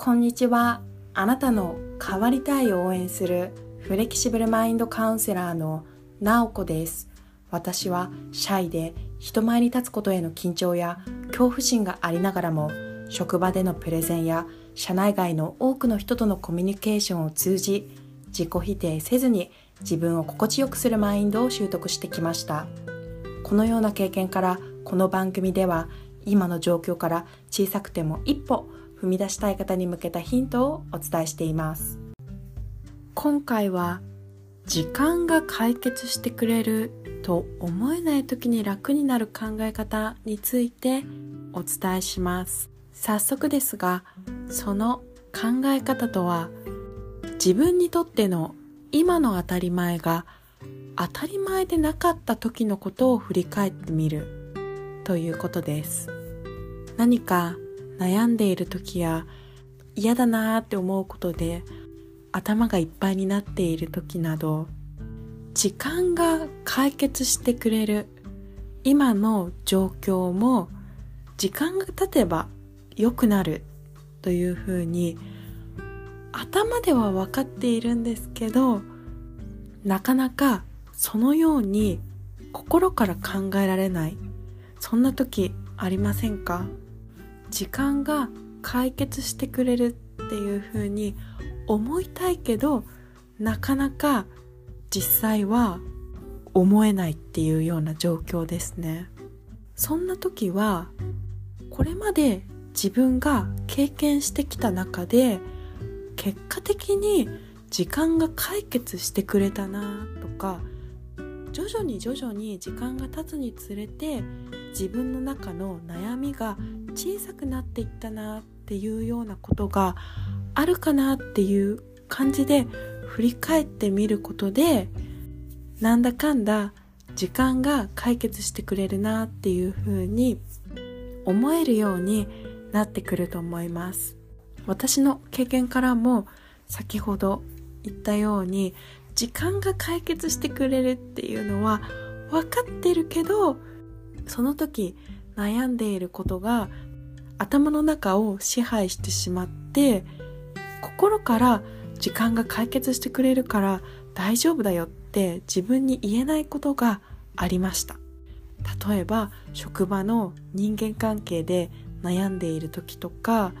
こんにちは。あなたの変わりたいを応援するフレキシブルマインドカウンセラーのなおこです。私はシャイで人前に立つことへの緊張や恐怖心がありながらも職場でのプレゼンや社内外の多くの人とのコミュニケーションを通じ自己否定せずに自分を心地よくするマインドを習得してきましたこのような経験からこの番組では今の状況から小さくても一歩踏み出したい方に向けたヒントをお伝えしています。今回は時間が解決してくれると思えない時に楽になる考え方についてお伝えします。早速ですがその考え方とは自分にとっての今の当たり前が当たり前でなかった時のことを振り返ってみるということです。何か悩んでいる時や嫌だなーって思うことで頭がいっぱいになっている時など時間が解決してくれる今の状況も時間が経てば良くなるというふうに頭では分かっているんですけどなかなかそのように心から考えられない。そんな時ありませんか？時間が解決してくれるっていうふうに思いたいけどなかなか実際は思えないっていうような状況ですね。そんな時はこれまで自分が経験してきた中で結果的に時間が解決してくれたなとか徐々に徐々に時間が経つにつれて自分の中の悩みが小さくなっていったなっていうようなことがあるかなっていう感じで振り返ってみることでなんだかんだ時間が解決してくれるなっていうふうに思えるようになってくると思います。私の経験からも先ほど言ったように時間が解決してくれるっていうのは分かってるけどその時悩んでいることが頭の中を支配してしまって心から時間が解決してくれるから大丈夫だよって自分に言えないことがありました。例えば職場の人間関係で悩んでいる時とか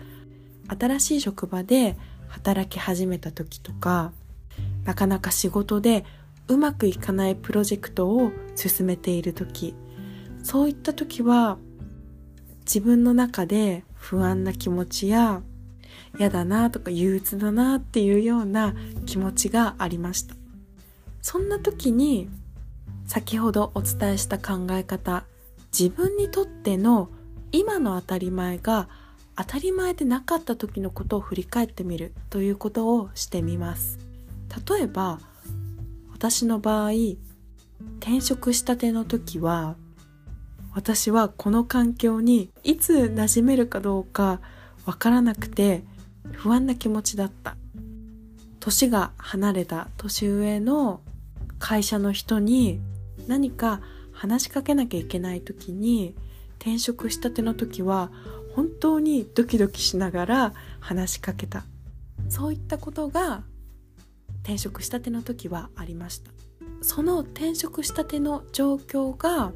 新しい職場で働き始めた時とかなかなか仕事でうまくいかないプロジェクトを進めている時そういった時は自分の中で不安な気持ちや嫌だなとか憂鬱だなっていうような気持ちがありました。そんな時に先ほどお伝えした考え方自分にとっての今の当たり前が当たり前でなかった時のことを振り返ってみるということをしてみます。例えば私の場合転職したての時は私はこの環境にいつ馴染めるかどうかわからなくて不安な気持ちだった。年が離れた年上の会社の人に何か話しかけなきゃいけない時に転職したての時は本当にドキドキしながら話しかけた。そういったことが転職したての時はありました。その転職したての状況が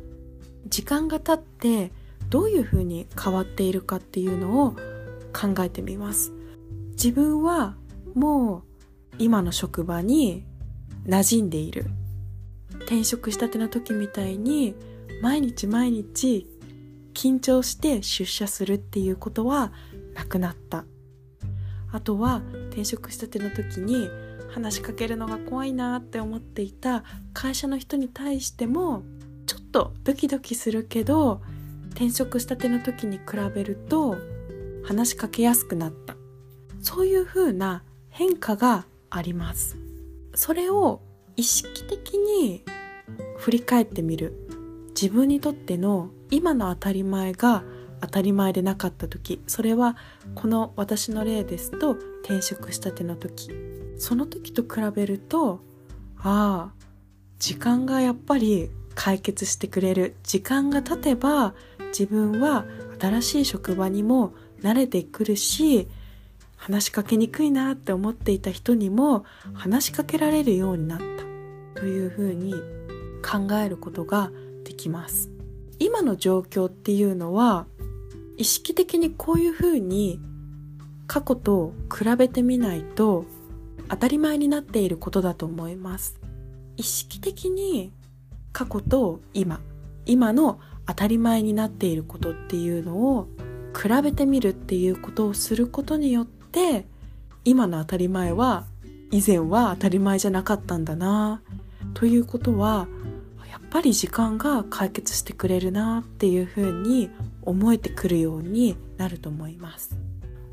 時間が経ってどういうふうに変わっているかっていうのを考えてみます。自分はもう今の職場に馴染んでいる。転職したての時みたいに毎日毎日緊張して出社するっていうことはなくなった。あとは転職したての時に話しかけるのが怖いなって思っていた会社の人に対してもとドキドキするけど転職したての時に比べると話しかけやすくなった。そういう風な変化があります。それを意識的に振り返ってみる。自分にとっての今の当たり前が当たり前でなかった時。それはこの私の例ですと転職したての時。その時と比べるとああ時間がやっぱり解決してくれる時間が経てば自分は新しい職場にも慣れてくるし話しかけにくいなって思っていた人にも話しかけられるようになった。というふうに考えることができます。今の状況っていうのは意識的にこういうふうに過去と比べてみないと当たり前になっていることだと思います。意識的に過去と今今の当たり前になっていることっていうのを比べてみるっていうことをすることによって今の当たり前は以前は当たり前じゃなかったんだなということはやっぱり時間が解決してくれるなっていうふうに思えてくるようになると思います。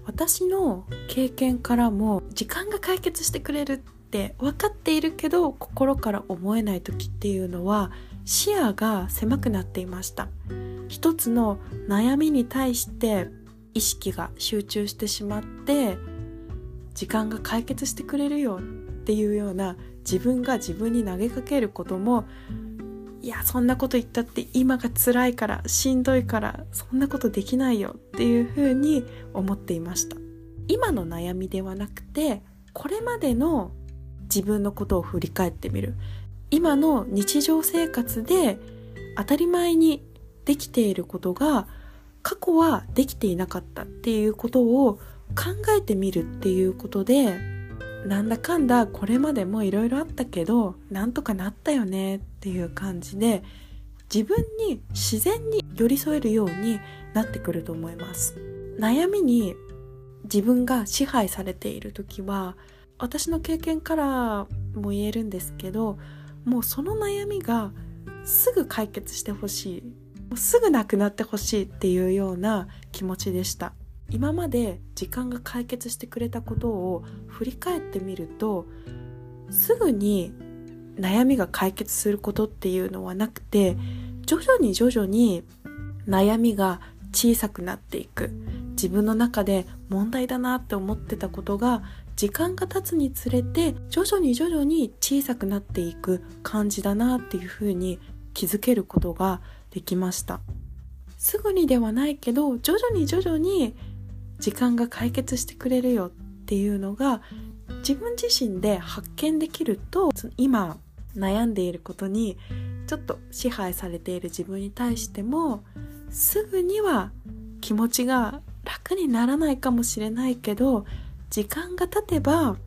私の経験からも時間が解決してくれるって分かっているけど心から思えない時っていうのは視野が狭くなっていました。一つの悩みに対して意識が集中してしまって時間が解決してくれるよっていうような自分が自分に投げかけることもいやそんなこと言ったって今が辛いからしんどいからそんなことできないよっていうふうに思っていました。今の悩みではなくてこれまでの自分のことを振り返ってみる。今の日常生活で当たり前にできていることが過去はできていなかったっていうことを考えてみるっていうことでなんだかんだこれまでもいろいろあったけどなんとかなったよねっていう感じで自分に自然に寄り添えるようになってくると思います。悩みに自分が支配されている時は私の経験からも言えるんですけどもうその悩みがすぐ解決してほしい。すぐなくなってほしいっていうような気持ちでした。今まで時間が解決してくれたことを振り返ってみるとすぐに悩みが解決することっていうのはなくて徐々に徐々に悩みが小さくなっていく。自分の中で問題だなって思ってたことが時間が経つにつれて徐々に徐々に小さくなっていく感じだなっていうふうに気づけることができました。すぐにではないけど徐々に徐々に時間が解決してくれるよっていうのが自分自身で発見できると今悩んでいることにちょっと支配されている自分に対してもすぐには気持ちが楽にならないかもしれないけど時間が経てば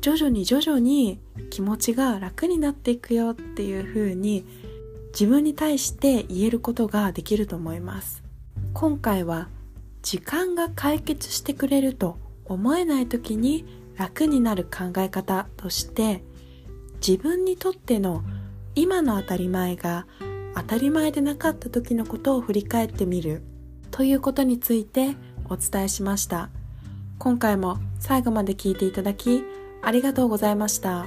徐々に徐々に気持ちが楽になっていくよっていう風に自分に対して言えることができると思います。今回は時間が解決してくれると思えない時に楽になる考え方として自分にとっての今の当たり前が当たり前でなかった時のことを振り返ってみるということについてお伝えしました。今回も最後まで聞いていただきありがとうございました。